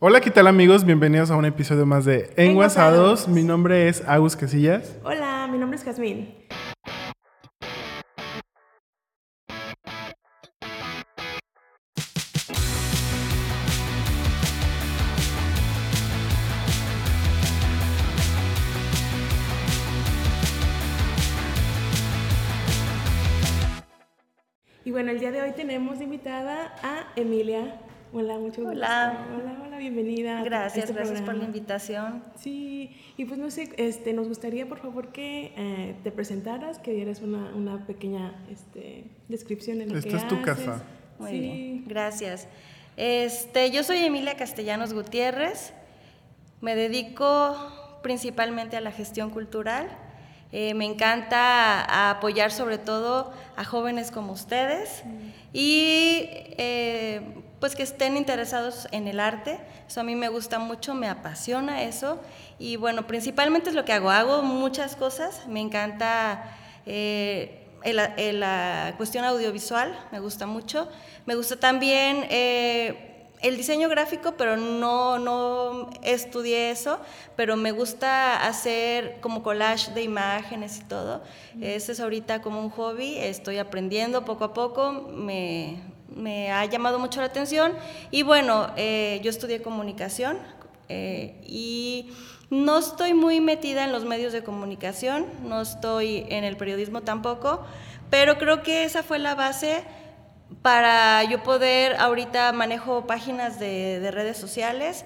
Hola, ¿qué tal amigos? Bienvenidos a un episodio más de Enguasados. Mi nombre es Agus Casillas. Hola, mi nombre es Jazmín. Y bueno, el día de hoy tenemos invitada a Emilia. Hola, mucho gusto. Hola. Hola, hola, bienvenida. a Gracias, este gracias por la invitación. Sí, y pues no sé, este, nos gustaría por favor que eh, te presentaras, que dieras una, una pequeña este, descripción en lo Esta que es tu haces. casa. Muy sí. bien, gracias. Este, yo soy Emilia Castellanos Gutiérrez. Me dedico principalmente a la gestión cultural. Eh, me encanta apoyar sobre todo a jóvenes como ustedes y eh, pues que estén interesados en el arte. Eso a mí me gusta mucho, me apasiona eso. Y bueno, principalmente es lo que hago. Hago muchas cosas. Me encanta eh, la cuestión audiovisual, me gusta mucho. Me gusta también eh, el diseño gráfico, pero no, no estudié eso, pero me gusta hacer como collage de imágenes y todo. Ese es ahorita como un hobby, estoy aprendiendo poco a poco, me, me ha llamado mucho la atención. Y bueno, eh, yo estudié comunicación eh, y no estoy muy metida en los medios de comunicación, no estoy en el periodismo tampoco, pero creo que esa fue la base para yo poder, ahorita manejo páginas de, de redes sociales,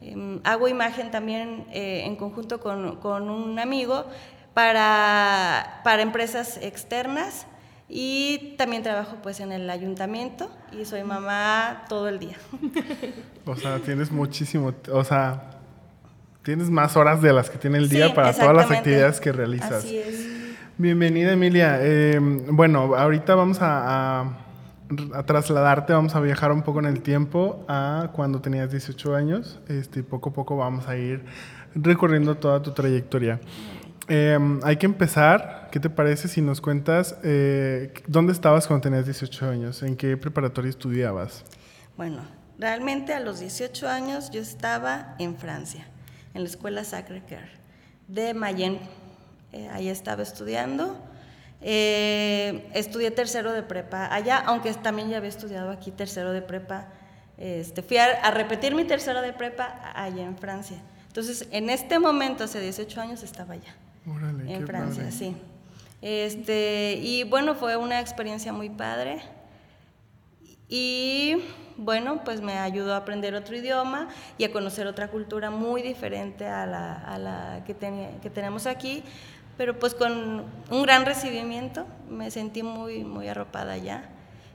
em, hago imagen también eh, en conjunto con, con un amigo para, para empresas externas y también trabajo pues en el ayuntamiento y soy mamá todo el día. O sea, tienes muchísimo, o sea, tienes más horas de las que tiene el día Sí, para todas las actividades que realizas. Así es. Bienvenida Emilia. Eh, bueno, ahorita vamos a, a- a trasladarte, vamos a viajar un poco en el tiempo a cuando tenías 18 años. Este, poco a poco vamos a ir recorriendo toda tu trayectoria. Eh, hay que empezar. ¿Qué te parece si nos cuentas eh, dónde estabas cuando tenías 18 años? ¿En qué preparatoria estudiabas? Bueno, realmente a los 18 años yo estaba en Francia, en la escuela Sacré-Cœur de Mayenne. Eh, ahí estaba estudiando. Eh, estudié tercero de prepa allá, aunque también ya había estudiado aquí tercero de prepa. Este, fui a, a repetir mi tercero de prepa allá en Francia. Entonces, en este momento, hace 18 años, estaba allá Órale, qué en Francia, padre. sí. Este, y bueno, fue una experiencia muy padre. Y bueno, pues me ayudó a aprender otro idioma y a conocer otra cultura muy diferente a la, a la que, teni- que tenemos aquí, pero pues con un gran recibimiento, me sentí muy, muy arropada allá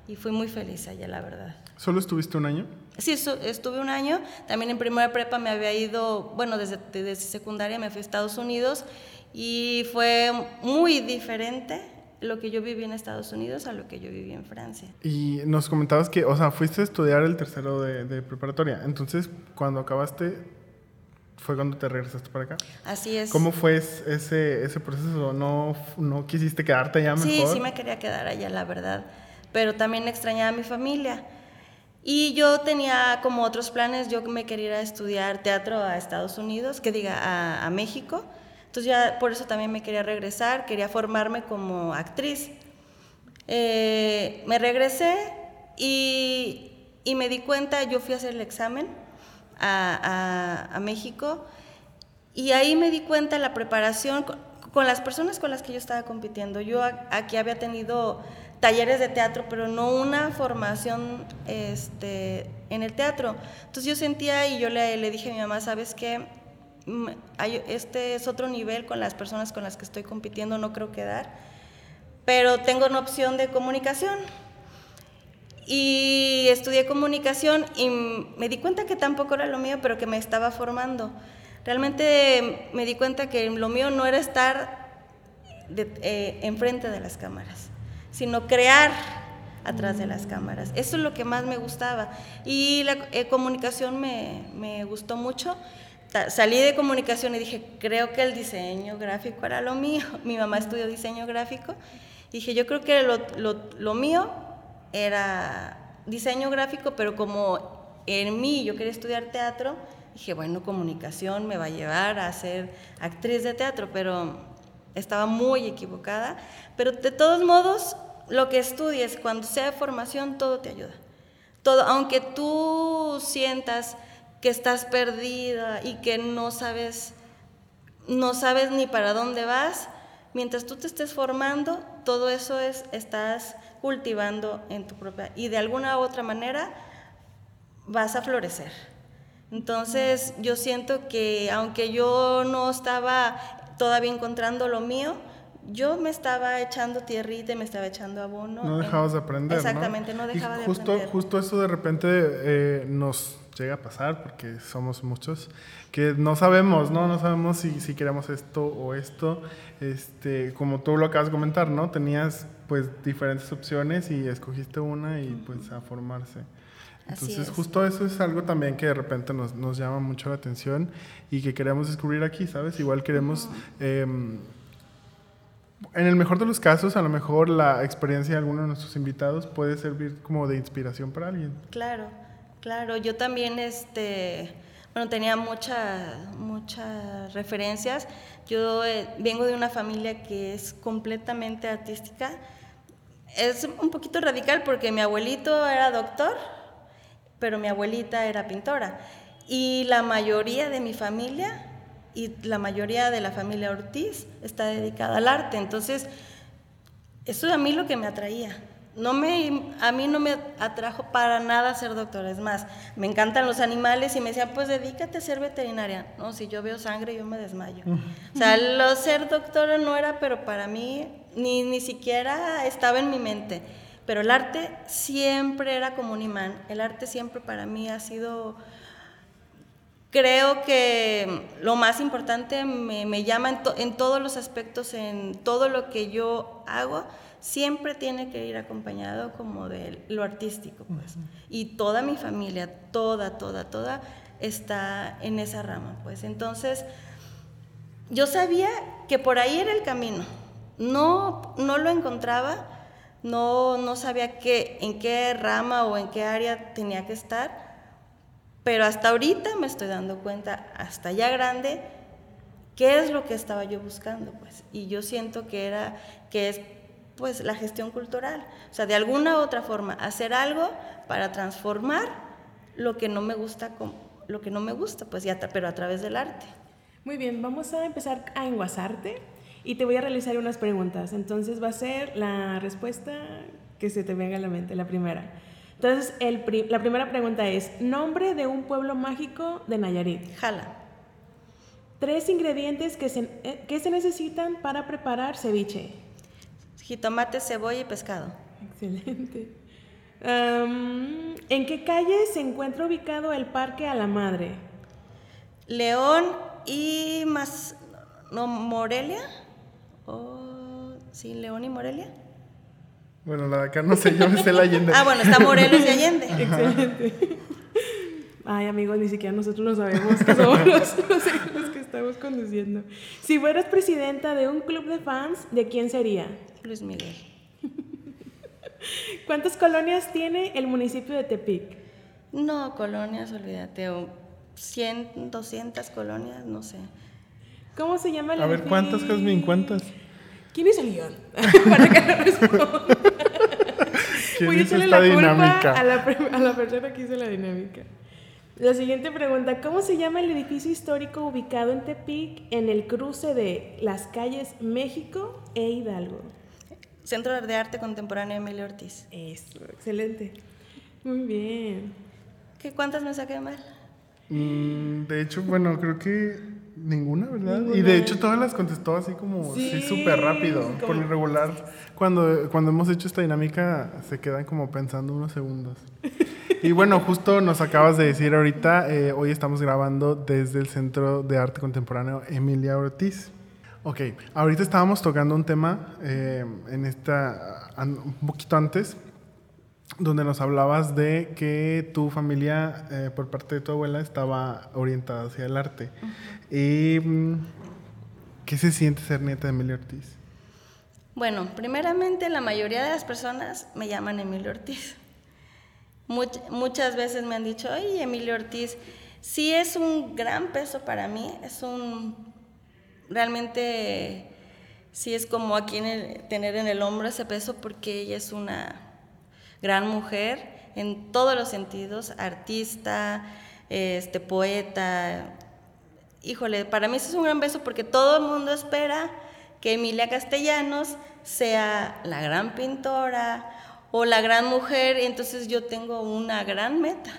y fui muy feliz allá, la verdad. ¿Solo estuviste un año? Sí, estu- estuve un año. También en primera prepa me había ido, bueno, desde, desde secundaria me fui a Estados Unidos y fue muy diferente lo que yo viví en Estados Unidos a lo que yo viví en Francia. Y nos comentabas que, o sea, fuiste a estudiar el tercero de, de preparatoria. Entonces, cuando acabaste, fue cuando te regresaste para acá. Así es. ¿Cómo fue es- ese, ese proceso? ¿No, ¿No quisiste quedarte allá mejor? Sí, sí me quería quedar allá, la verdad. Pero también extrañaba a mi familia. Y yo tenía como otros planes, yo me quería ir a estudiar teatro a Estados Unidos, que diga, a, a México. Entonces ya por eso también me quería regresar, quería formarme como actriz. Eh, me regresé y, y me di cuenta, yo fui a hacer el examen a, a- México y ahí me di cuenta la preparación con, las personas con las que yo estaba compitiendo. Yo aquí había tenido talleres de teatro, pero no una formación este, en el teatro. Entonces yo sentía y yo le, le dije a mi mamá, ¿sabes qué? Mm, Este es otro nivel con las personas con las que estoy compitiendo, no creo quedar, pero tengo una opción de comunicación. Y estudié comunicación y me di cuenta que tampoco era lo mío, pero que me estaba formando. Realmente me di cuenta que lo mío no era estar de- eh, enfrente de las cámaras, sino crear atrás de las cámaras. Eso es lo que más me gustaba. Y la eh, comunicación me, me gustó mucho. Ta- Salí de comunicación y dije, creo que el diseño gráfico era lo mío. Mi mamá estudió diseño gráfico. Dije, yo creo que lo, lo- lo mío era diseño gráfico, pero como en mí, yo quería estudiar teatro, dije, bueno, comunicación me va a llevar a ser actriz de teatro, pero estaba muy equivocada. Pero de todos modos, lo que estudies, cuando sea de formación, todo te ayuda. Todo, aunque tú sientas que estás perdida y que no sabes, no sabes ni para dónde vas, mientras tú te estés formando, todo eso es, estás cultivando en tu propia, y de alguna u otra manera vas a florecer. Entonces yo siento que aunque yo no estaba todavía encontrando lo mío, yo me estaba echando tierrita y me estaba echando abono. No dejabas de aprender. Exactamente, no, dejaba de justo, aprender. Justo eso de repente eh, nos llega a pasar, porque somos muchos, que no sabemos, ¿no? No sabemos si, si queremos esto o esto. Este, como tú lo acabas de comentar, ¿no? Tenías pues diferentes opciones y escogiste una y pues a formarse. Entonces, justo eso es algo también que de repente nos, nos, llama mucho la atención y que queremos descubrir aquí, ¿sabes? Igual queremos, eh, en el mejor de los casos, a lo mejor la experiencia de alguno de nuestros invitados puede servir como de inspiración para alguien. Claro, claro. Yo también, este, bueno, tenía muchas, muchas referencias. Yo eh, vengo de una familia que es completamente artística. Es un poquito radical porque mi abuelito era doctor pero mi abuelita era pintora. Y la mayoría de mi familia y la mayoría de la familia Ortiz está dedicada al arte. Entonces, eso es a mí lo que me atraía. No me, a mí no me atrajo para nada ser doctora. Es más, me encantan los animales y me decían, pues dedícate a ser veterinaria. No, si yo veo sangre, yo me desmayo. O sea, lo ser doctora no era, pero para mí ni, ni siquiera estaba en mi mente. Pero el arte siempre era como un imán. El arte siempre para mí ha sido, creo que lo más importante, me, me llama en, to, en, todos los aspectos, en todo lo que yo hago, siempre tiene que ir acompañado como de lo artístico. Pues. Uh -huh. Y toda mi familia, toda, toda, toda, está en esa rama. Pues. Entonces, yo sabía que por ahí era el camino. No, no lo encontraba no, no sabía qué, en qué rama o en qué área tenía que estar, pero hasta ahorita me estoy dando cuenta, hasta ya grande, qué es lo que estaba yo buscando, pues. Y yo siento que era, que es pues la gestión cultural, o sea, de alguna u otra forma, hacer algo para transformar lo que no me gusta, lo que no me gusta, pues, ya, pero a través del arte. Muy bien, vamos a empezar a enguasarte y te voy a realizar unas preguntas. Entonces va a ser la respuesta que se te venga a la mente, la primera. Entonces, el pri la primera pregunta es, nombre de un pueblo mágico de Nayarit. Jala. Tres ingredientes que se, eh, que se necesitan para preparar ceviche. Jitomate, cebolla y pescado. Excelente. Um, ¿En qué calle se encuentra ubicado el Parque a la Madre? León y más... No, Morelia. Oh, sí, León y Morelia. Bueno, la de acá no sé, yo me sé la Allende. ah, bueno, está Morelos y Allende. Excelente. Ay, amigos, ni siquiera nosotros lo sabemos que somos los, los, los, que estamos conduciendo. Si fueras presidenta de un club de fans, ¿de quién sería? Luis Miguel. ¿Cuántas colonias tiene el municipio de Tepic? No, colonias, olvídate. 100, 200 colonias, no sé. ¿Cómo se llama el A ver, ¿cuántas, Jasmine? ¿Cuántas? ¿Quién es el guion? Para que no responda. ¿Quién Voy a hizo echarle esta la culpa dinámica? a la, a la persona que hizo la dinámica. La siguiente pregunta, ¿cómo se llama el edificio histórico ubicado en Tepic en el cruce de las calles México e Hidalgo? Centro de Arte Contemporáneo Emilio Ortiz. Eso, excelente. Muy bien. ¿Qué, ¿Cuántas me saqué mal? Mm, de hecho, bueno, creo que ninguna, ¿verdad? Ninguna. Y de hecho todas las contestó así como Sí, sí, súper rápido. como- Por lo regular, cuando, cuando hemos hecho esta dinámica, se quedan como pensando unos segundos. Y bueno, justo nos acabas de decir ahorita, eh, hoy estamos grabando desde el Centro de Arte Contemporáneo Emilia Ortiz. Ok, ahorita estábamos tocando un tema eh, en esta, un poquito antes, donde nos hablabas de que tu familia, eh, por parte de tu abuela, estaba orientada hacia el arte. Y, mm, ¿Qué se siente ser nieta de Emilio Ortiz? Bueno, primeramente la mayoría de las personas me llaman Emilio Ortiz. muchas veces me han dicho, ay, Emilio Ortiz, sí es un gran peso para mí, es un, realmente, sí es como aquí tener en el hombro ese peso porque ella es una gran mujer en todos los sentidos, artista, este, poeta. Híjole, para mí eso es un gran beso porque todo el mundo espera que Emilia Castellanos sea la gran pintora o la gran mujer, entonces yo tengo una gran meta.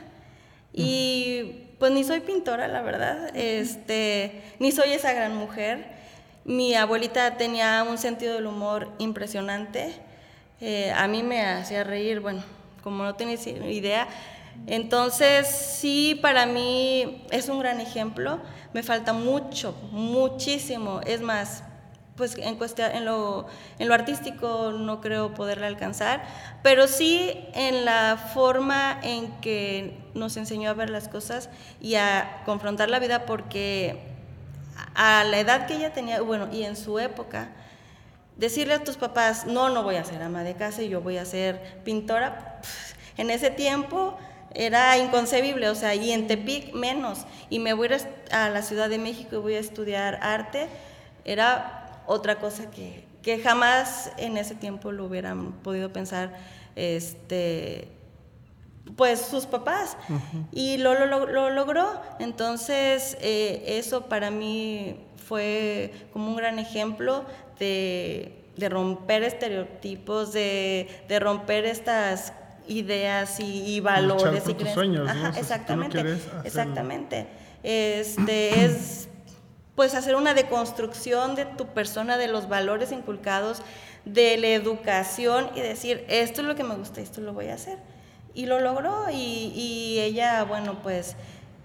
Y pues ni soy pintora, la verdad, este, ni soy esa gran mujer. Mi abuelita tenía un sentido del humor impresionante. Eh, a mí me hacía reír, bueno, como no tenéis idea. Entonces, sí, para mí es un gran ejemplo. Me falta mucho, muchísimo. Es más, pues en, cuestión, en, lo, en lo artístico no creo poderla alcanzar, pero sí en la forma en que nos enseñó a ver las cosas y a confrontar la vida, porque a la edad que ella tenía, bueno, y en su época, decirle a tus papás, no, no voy a ser ama de casa y yo voy a ser pintora, en ese tiempo era inconcebible, o sea, y en Tepic menos, y me voy a, a la Ciudad de México y voy a estudiar arte, era otra cosa que, que jamás en ese tiempo lo hubieran podido pensar este, pues sus papás. Y lo, lo, lo, logró. Entonces, eh, eso para mí fue como un gran ejemplo de, de romper estereotipos, de, de, romper estas ideas y, valores y tus sueños, exactamente, exactamente. Este es pues hacer una deconstrucción de tu persona, de los valores inculcados, de la educación y decir, esto es lo que me gusta, esto lo voy a hacer. Y lo logró y, ella, bueno, pues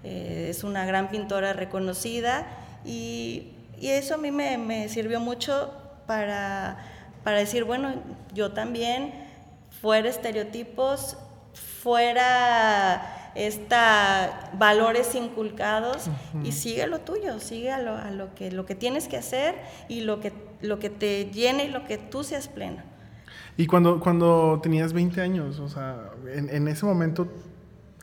eh, es una gran pintora reconocida y, eso a mí me, sirvió mucho para, para decir, bueno, yo también, fuera estereotipos, fuera esta, valores inculcados y sigue lo tuyo, sigue a lo, que, lo que tienes que hacer y lo que, lo que te llene y lo que tú seas pleno. Y cuando, cuando tenías 20 años, o sea, en, ese momento,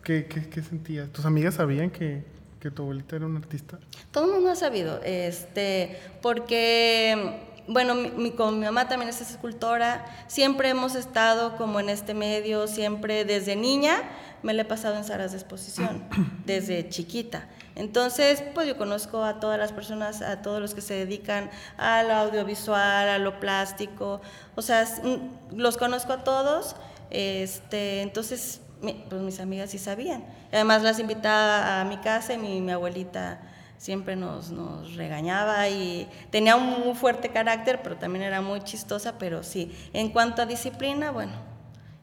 ¿qué, qué, sentías? ¿Tus amigas sabían que, que tu abuelita era un artista? Todo el mundo ha sabido, este, porque bueno, mi, con mi mamá también es escultora, siempre hemos estado como en este medio, siempre desde niña me la he pasado en salas de exposición, desde chiquita. Entonces, pues yo conozco a todas las personas, a todos los que se dedican al audiovisual, a lo plástico, o sea, los conozco a todos, este, entonces, pues mis amigas sí sabían. Además las invitaba a mi casa y mi, mi abuelita siempre nos, nos, regañaba y tenía un muy fuerte carácter, pero también era muy chistosa, pero sí, en cuanto a disciplina, bueno,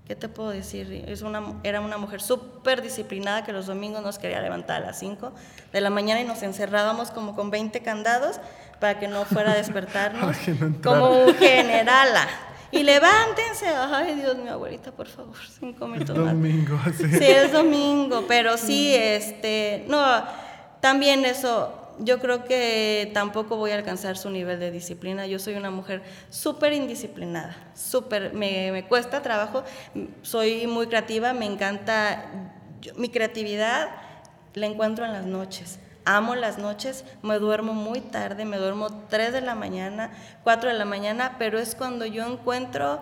¿qué te puedo decir? Es una, era una mujer súper disciplinada que los domingos nos quería levantar a las 5 de la mañana y nos encerrábamos como con 20 candados para que no fuera a despertarnos, como un generala. Y levántense, ay Dios, mi abuelita, por favor, cinco minutos. Es domingo, sí. Sí, es domingo, pero sí, este, no, también eso, yo creo que tampoco voy a alcanzar su nivel de disciplina. Yo soy una mujer súper indisciplinada, súper, me, cuesta trabajo, soy muy creativa, me encanta, mi creatividad la encuentro en las noches. Amo las noches, me duermo muy tarde, me duermo 3 de la mañana, 4 de la mañana, pero es cuando yo encuentro,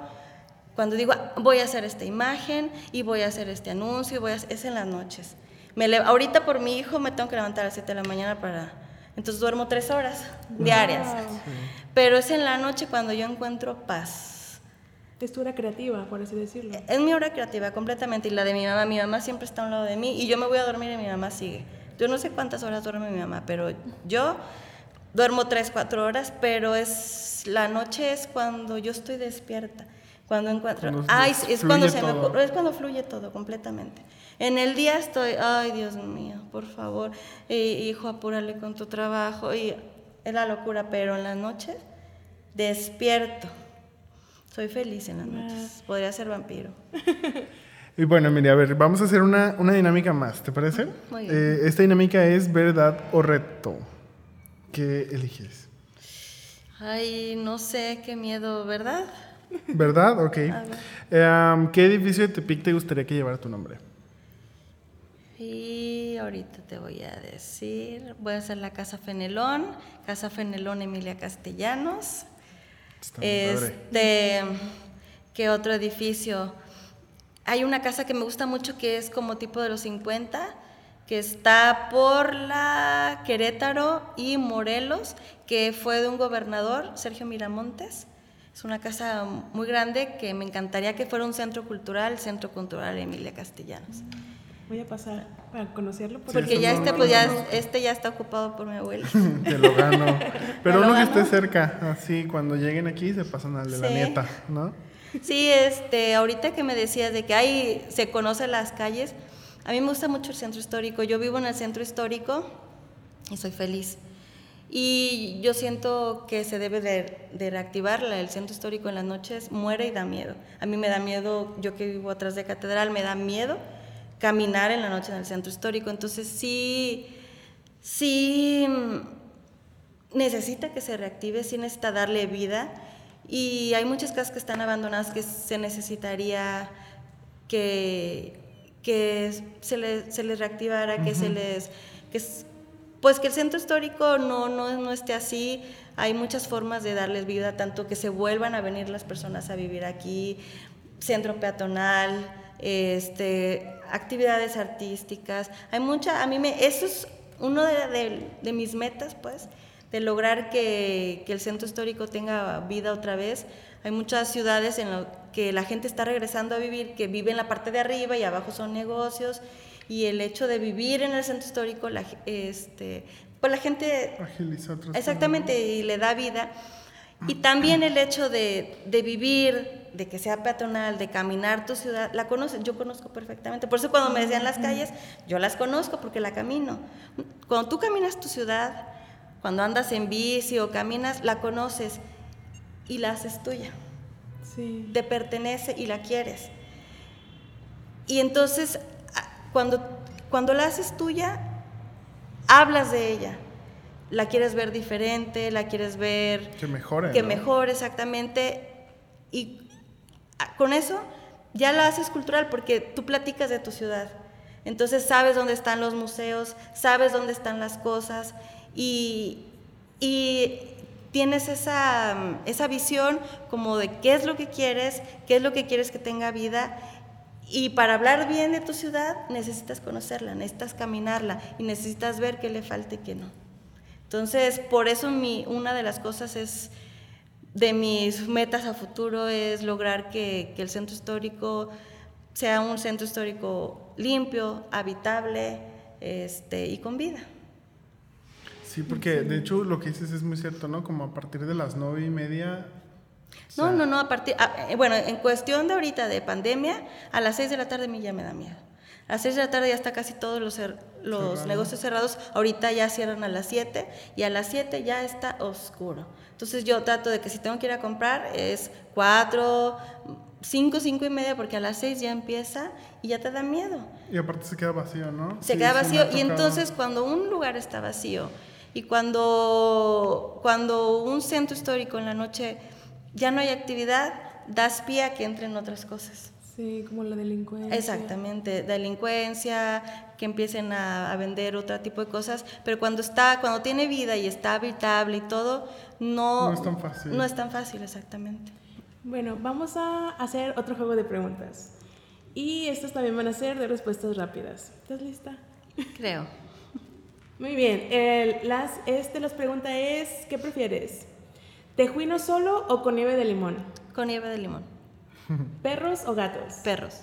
cuando digo, voy a hacer esta imagen y voy a hacer este anuncio, voy a, es en las noches. Me ahorita por mi hijo me tengo que levantar a las 7 de la mañana para... Entonces duermo tres horas diarias. Pero es en la noche cuando yo encuentro paz. Es tu hora creativa, por así decirlo. Es mi hora creativa completamente y la de mi mamá. Mi mamá siempre está a un lado de mí y yo me voy a dormir y mi mamá sigue. Yo no sé cuántas horas duerme mi mamá, pero yo duermo tres, cuatro horas, pero es la noche es cuando yo estoy despierta, cuando encuentro, ay, es cuando se me es cuando fluye todo completamente. En el día estoy, ay Dios mío, por favor, hijo, apúrale con tu trabajo. Y es la locura, pero en las noches despierto. Soy feliz en las noches. Podría ser vampiro. Y bueno, mire, a ver, vamos a hacer una, dinámica más, ¿te parece? Muy eh, esta dinámica es verdad o reto. ¿Qué eliges? Ay, no sé, qué miedo, ¿verdad? ¿Verdad? Ok. Eh, ¿Qué edificio de Tepic te gustaría que llevara tu nombre? Y ahorita te voy a decir, voy a hacer la Casa Fenelón, Casa Fenelón Emilia Castellanos. Está. Este, ¿qué otro edificio? Hay una casa que me gusta mucho que es como tipo de los 50, que está por la Querétaro y Morelos, que fue de un gobernador, Sergio Miramontes. Es una casa muy grande que me encantaría que fuera un centro cultural, Centro Cultural Emilia Castellanos. Voy a pasar para conocerlo. Sí, Porque ya no, este, pues ya, este ya está ocupado por mi abuela. Te lo gano. Pero ¿Te lo uno que esté cerca, así, cuando lleguen aquí se pasan al de la nieta, ¿no? Sí, este, ahorita que me decías de que hay, se conocen las calles, a mí me gusta mucho el centro histórico. Yo vivo en el centro histórico y soy feliz. Y yo siento que se debe de, de reactivar el centro histórico en las noches, muere y da miedo. A mí me da miedo, yo que vivo atrás de catedral, me da miedo caminar en la noche en el centro histórico. Entonces sí, sí mm, necesita que se reactive, sí necesita darle vida. Y hay muchas casas que están abandonadas que se necesitaría que, que se, les, se les reactivara, que se les... Que, pues que el centro histórico no, no, no esté así. Hay muchas formas de darles vida, tanto que se vuelvan a venir las personas a vivir aquí, centro peatonal, este, actividades artísticas. Hay mucha, a mí me, eso es uno de, de- de mis metas, pues, de lograr que, que el centro histórico tenga vida otra vez. Hay muchas ciudades en las que la gente está regresando a vivir, que vive en la parte de arriba y abajo son negocios, y el hecho de vivir en el centro histórico, la, este, pues la gente Agiliza Exactamente, y le da vida. Y también el hecho de, de vivir, de que sea peatonal, de caminar tu ciudad, la conoces, yo conozco perfectamente. Por eso cuando me decían las calles, yo las conozco porque la camino. Cuando tú caminas tu ciudad, cuando andas en bici o caminas, la conoces y la haces tuya, Sí. te pertenece y la quieres. Y entonces, cuando, cuando la haces tuya, hablas de ella. La quieres ver diferente, la quieres ver Que mejore. que ¿no? mejore exactamente. Y con eso ya la haces cultural porque tú platicas de tu ciudad. Entonces sabes dónde están los museos, sabes dónde están las cosas y, tienes esa, esa visión como de qué es lo que quieres, qué es lo que quieres que tenga vida. Y para hablar bien de tu ciudad necesitas conocerla, necesitas caminarla y necesitas ver qué le falta y qué no. Entonces, por eso una de las cosas es, de mis metas a futuro es lograr que, que el centro histórico sea un centro histórico limpio, habitable este, y con vida. Sí, porque de hecho lo que dices es muy cierto, ¿no? Como a partir de las nueve y media. o No, sea, no, no, a partir, a- eh, bueno, en cuestión de ahorita de pandemia, a las 6 de la tarde a mí ya me da miedo. A las 6 de la tarde ya está casi todos los, cer- los Cerrado. negocios cerrados, ahorita ya cierran a las 7 y a las 7 ya está oscuro. Entonces yo trato de que si tengo que ir a comprar es 4, 5, 5 y media porque a las 6 ya empieza y ya te da miedo. Y aparte se queda vacío, ¿no? Se Sí, queda vacío y entonces cuando un lugar está vacío y cuando, cuando un centro histórico en la noche ya no hay actividad, das pie a que entren otras cosas. Sí, como la delincuencia. Exactamente, delincuencia, que empiecen a, a vender otro tipo de cosas, pero cuando está, cuando tiene vida y está habitable y todo, no, No es tan fácil. No es tan fácil, exactamente. Bueno, vamos a hacer otro juego de preguntas. Y estos también van a ser de respuestas rápidas. ¿Estás lista? Creo. Muy bien. El, las, este, las pregunta es, ¿qué prefieres? ¿Tejuino solo o con nieve de limón? Con nieve de limón. ¿Perros o gatos? Perros.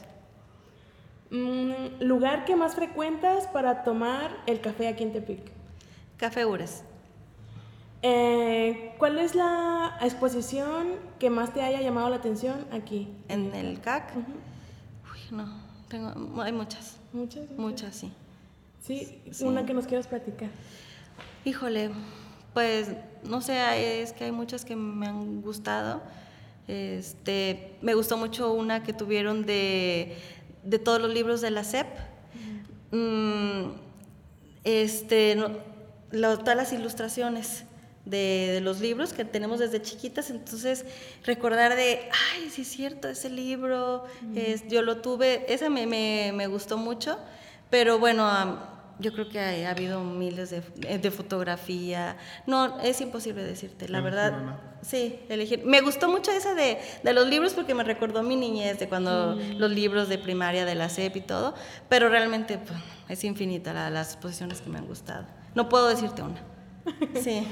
Mm, ¿Lugar que más frecuentas para tomar el café aquí en Tepic? Café Ures. Eh, ¿Cuál es la exposición que más te haya llamado la atención aquí? En el CAC. Uy, no, tengo, hay muchas. Muchas. Muchas, sí. Sí, Sí. una que nos quieras platicar. Híjole, pues no sé, es que hay muchas que me han gustado. Este, me gustó mucho una que tuvieron de, de todos los libros de la SEP. Mm, este, no- todas las ilustraciones de, de los libros que tenemos desde chiquitas, entonces recordar de, ay, sí es cierto, ese libro, es- yo lo tuve, esa me, me- me gustó mucho, Pero bueno, yo creo que ha, habido miles de, de, fotografía. No, es imposible decirte, la verdad. Sí, elegir. Me gustó mucho esa de, de, los libros porque me recordó mi niñez, de cuando los libros de primaria de la SEP y todo, pero realmente pues, es infinita las exposiciones que me han gustado. No puedo decirte una. Sí.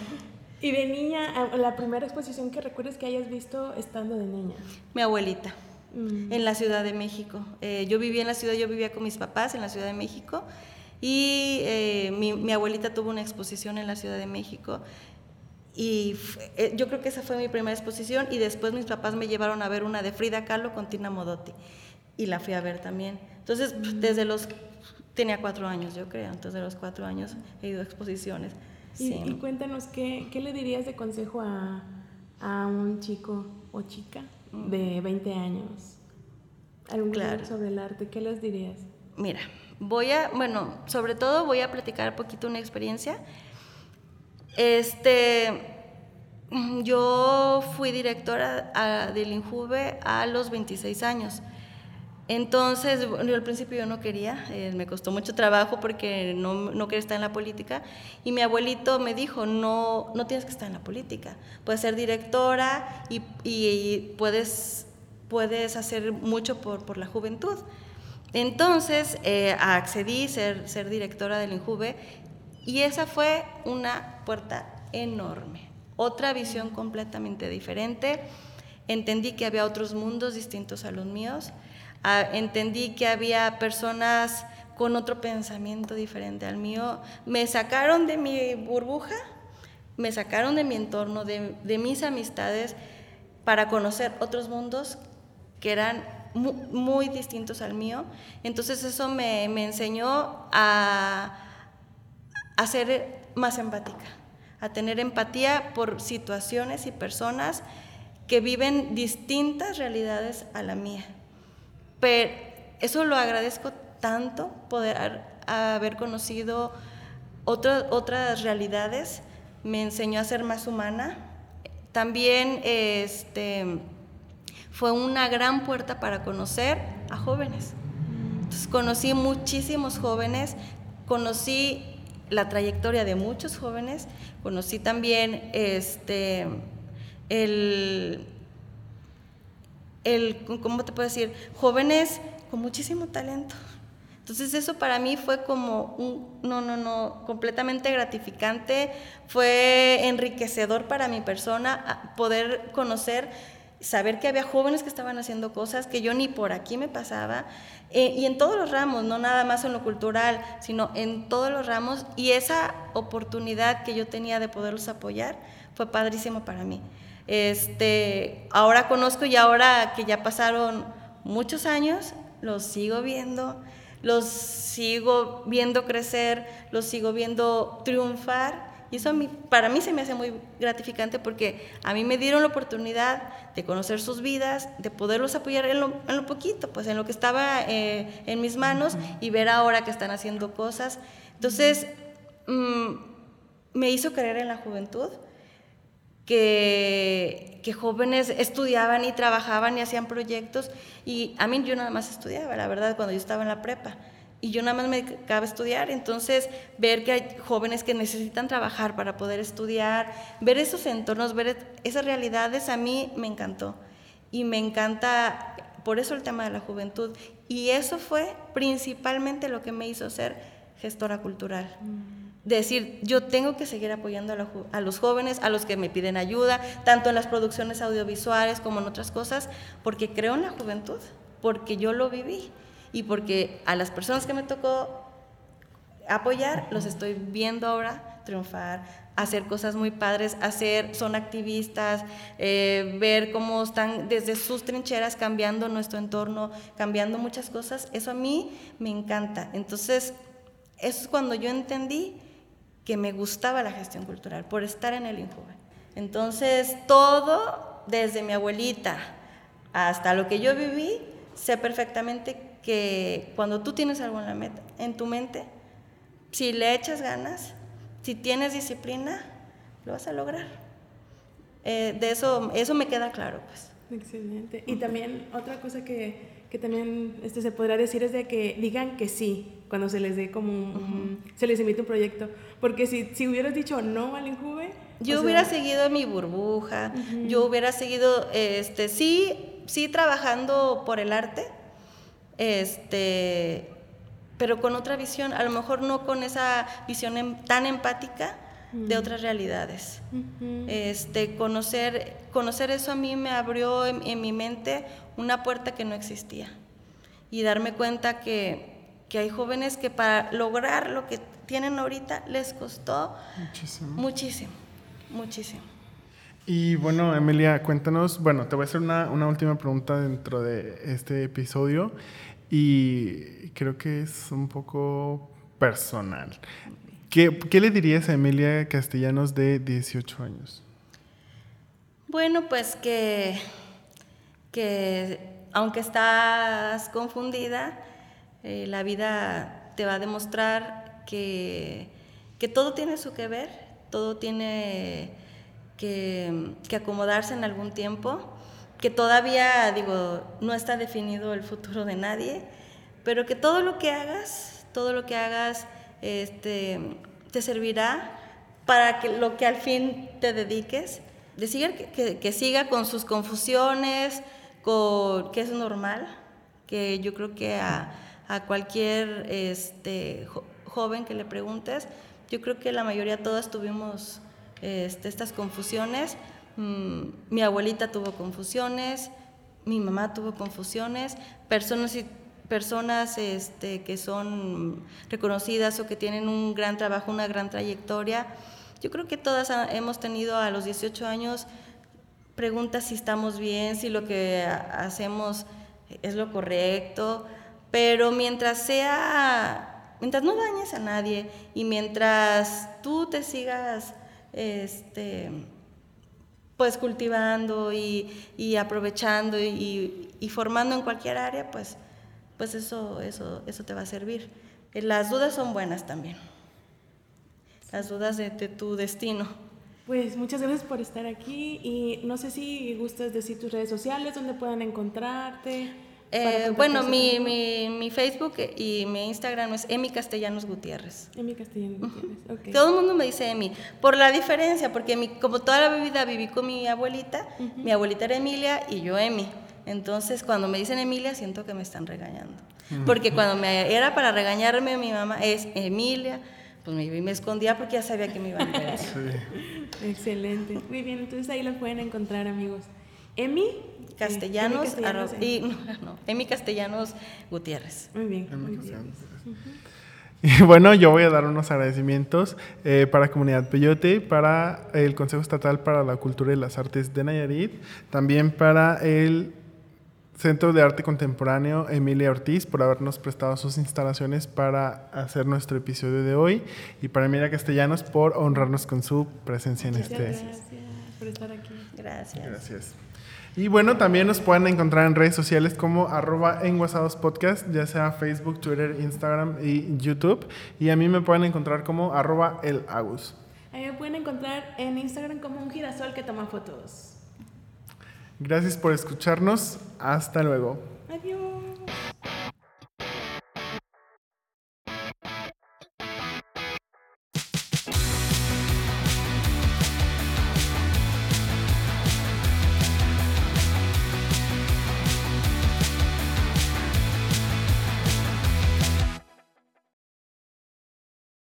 ¿Y de niña, la primera exposición que recuerdes que hayas visto estando de niña? Mi abuelita, mm. en la Ciudad de México. Eh, yo vivía en la ciudad, yo vivía con mis papás en la Ciudad de México y eh, mi, mi, abuelita tuvo una exposición en la Ciudad de México y eh, yo creo que esa fue mi primera exposición y después mis papás me llevaron a ver una de Frida Kahlo con Tina Modotti y la fui a ver también. Entonces, mm. desde los, tenía cuatro años yo creo, entonces de los cuatro años he ido a exposiciones. Y, cuéntanos, ¿qué, ¿qué, le dirías de consejo a, a un chico o chica mm. de 20 años? Algún claro. sobre el arte, ¿qué les dirías? Mira, voy a, bueno, sobre todo voy a platicar un poquito una experiencia. Este, yo fui directora del INJUVE a los 26 años. Entonces, al principio yo no quería, eh, me costó mucho trabajo porque no, no, quería estar en la política. Y mi abuelito me dijo, no, no tienes que estar en la política, puedes ser directora y, y, puedes, puedes hacer mucho por, por la juventud. Entonces, eh, accedí a ser, directora del INJUVE y esa fue una puerta enorme, otra visión completamente diferente. Entendí que había otros mundos distintos a los míos entendí que había personas con otro pensamiento diferente al mío. Me sacaron de mi burbuja, me sacaron de mi entorno, de, mis amistades, para conocer otros mundos que eran muy, distintos al mío. Entonces eso me, enseñó a, a ser más empática, a tener empatía por situaciones y personas que viven distintas realidades a la mía. Pero eso lo agradezco tanto, poder haber conocido otras realidades, me enseñó a ser más humana. También este, fue una gran puerta para conocer a jóvenes. Entonces, conocí muchísimos jóvenes, conocí la trayectoria de muchos jóvenes, conocí también este, el, el, ¿cómo te puedo decir? Jóvenes con muchísimo talento. Entonces eso para mí fue como un, no, no, no, completamente gratificante, fue enriquecedor para mi persona poder conocer, saber que había jóvenes que estaban haciendo cosas que yo ni por aquí me pasaba, eh, y en todos los ramos, no nada más en lo cultural, sino en todos los ramos, y esa oportunidad que yo tenía de poderlos apoyar fue padrísimo para mí. Este, ahora conozco y ahora que ya pasaron muchos años, los sigo viendo, los sigo viendo crecer, los sigo viendo triunfar. Y eso para mí se me hace muy gratificante porque a mí me dieron la oportunidad de conocer sus vidas, de poderlos apoyar en lo, poquito, pues en lo que estaba eh, en mis manos y ver ahora que están haciendo cosas. Entonces, mm, me hizo creer en la juventud que, que, jóvenes estudiaban y trabajaban y hacían proyectos. Y a mí yo nada más estudiaba, la verdad, cuando yo estaba en la prepa. Y yo nada más me a estudiar. Entonces, ver que hay jóvenes que necesitan trabajar para poder estudiar, ver esos entornos, ver esas realidades, a mí me encantó. Y me encanta, por eso el tema de la juventud. Y eso fue principalmente lo que me hizo ser gestora cultural. Mm decir, yo tengo que seguir apoyando a, los jóvenes, a los que me piden ayuda, tanto en las producciones audiovisuales como en otras cosas, porque creo en la juventud, porque yo lo viví y porque a las personas que me tocó apoyar, los estoy viendo ahora triunfar, hacer cosas muy padres, hacer, son activistas, eh, ver cómo están desde sus trincheras cambiando nuestro entorno, cambiando muchas cosas, eso a mí me encanta. Entonces, eso es cuando yo entendí que me gustaba la gestión cultural, por estar en el INJUVE. Entonces, todo, desde mi abuelita hasta lo que yo viví, sé perfectamente que cuando tú tienes algo en, la meta, en tu mente, si le echas ganas, si tienes disciplina, lo vas a lograr. Eh, de eso, eso me queda claro, pues. Excelente. Y también otra cosa que, que también este, se podrá decir es de que digan que sí cuando se les dé como un, se les invite un proyecto. Porque si, si hubieras dicho no al Injuve... Yo hubiera seguido mi burbuja, yo hubiera seguido, este, sí, sí trabajando por el arte, este, pero con otra visión, a lo mejor no con esa visión em, tan empática de otras realidades. este, conocer, conocer eso a mí me abrió en, mi mente una puerta que no existía y darme cuenta que, que hay jóvenes que para lograr lo que tienen ahorita les costó muchísimo. Muchísimo, muchísimo. Y bueno, Emilia, cuéntanos, bueno, te voy a hacer una, una, última pregunta dentro de este episodio y creo que es un poco personal. ¿Qué, qué le dirías a Emilia Castellanos de 18 años? Bueno, pues que, que aunque estás confundida, eh, la vida te va a demostrar que, que todo tiene su que ver, todo tiene que, acomodarse en algún tiempo, que todavía, digo, no está definido el futuro de nadie, pero que todo lo que hagas, todo lo que hagas, este, te servirá para que lo que al fin te dediques, de que, siga con sus confusiones, con, que es normal, que yo creo que a a cualquier este, joven que le preguntes, yo creo que la mayoría todas tuvimos este, estas confusiones. Mm, mi abuelita tuvo confusiones, mi mamá tuvo confusiones, personas y personas este, que son reconocidas o que tienen un gran trabajo, una gran trayectoria. Yo creo que todas hemos tenido a los 18 años preguntas si estamos bien, si lo que hacemos es lo correcto, pero mientras sea, mientras no dañes a nadie y mientras tú te sigas, este, pues cultivando y, aprovechando y, formando en cualquier área, pues, pues eso, eso, eso te va a servir. Eh, las dudas son buenas también. Las dudas de, de tu destino. Pues muchas gracias por estar aquí y no sé si gustas decir tus redes sociales, donde puedan encontrarte. Eh, bueno, mi, mi, mi, Facebook y mi Instagram es Emi Castellanos Gutiérrez. Emi Castellanos Gutiérrez, Todo el mundo me dice Emi, por la diferencia, porque mi, como toda la vida viví con mi abuelita, mi abuelita era Emilia y yo Emi. Entonces, cuando me dicen Emilia, siento que me están regañando. Porque cuando me era para regañarme mi mamá es Emilia, pues me, me escondía porque ya sabía que me iban a regañar. Excelente. Muy bien, entonces ahí lo pueden encontrar, amigos. Emi Castellanos, y, no, Emi Castellanos Gutiérrez. Muy bien. Y bueno, yo voy a dar unos agradecimientos eh, para Comunidad Peyote, para el Consejo Estatal para la Cultura y las Artes de Nayarit, también para el Centro de Arte Contemporáneo Emilia Ortiz por habernos prestado sus instalaciones para hacer nuestro episodio de hoy y para Emilia Castellanos por honrarnos con su presencia en este. Gracias por estar aquí. Gracias. Gracias. Y bueno, también nos pueden encontrar en redes sociales como arroba podcast, ya sea Facebook, Twitter, Instagram y YouTube. Y a mí me pueden encontrar como arroba el Agus. me pueden encontrar en Instagram como un girasol que toma fotos. Gracias por escucharnos. Hasta luego. Adiós.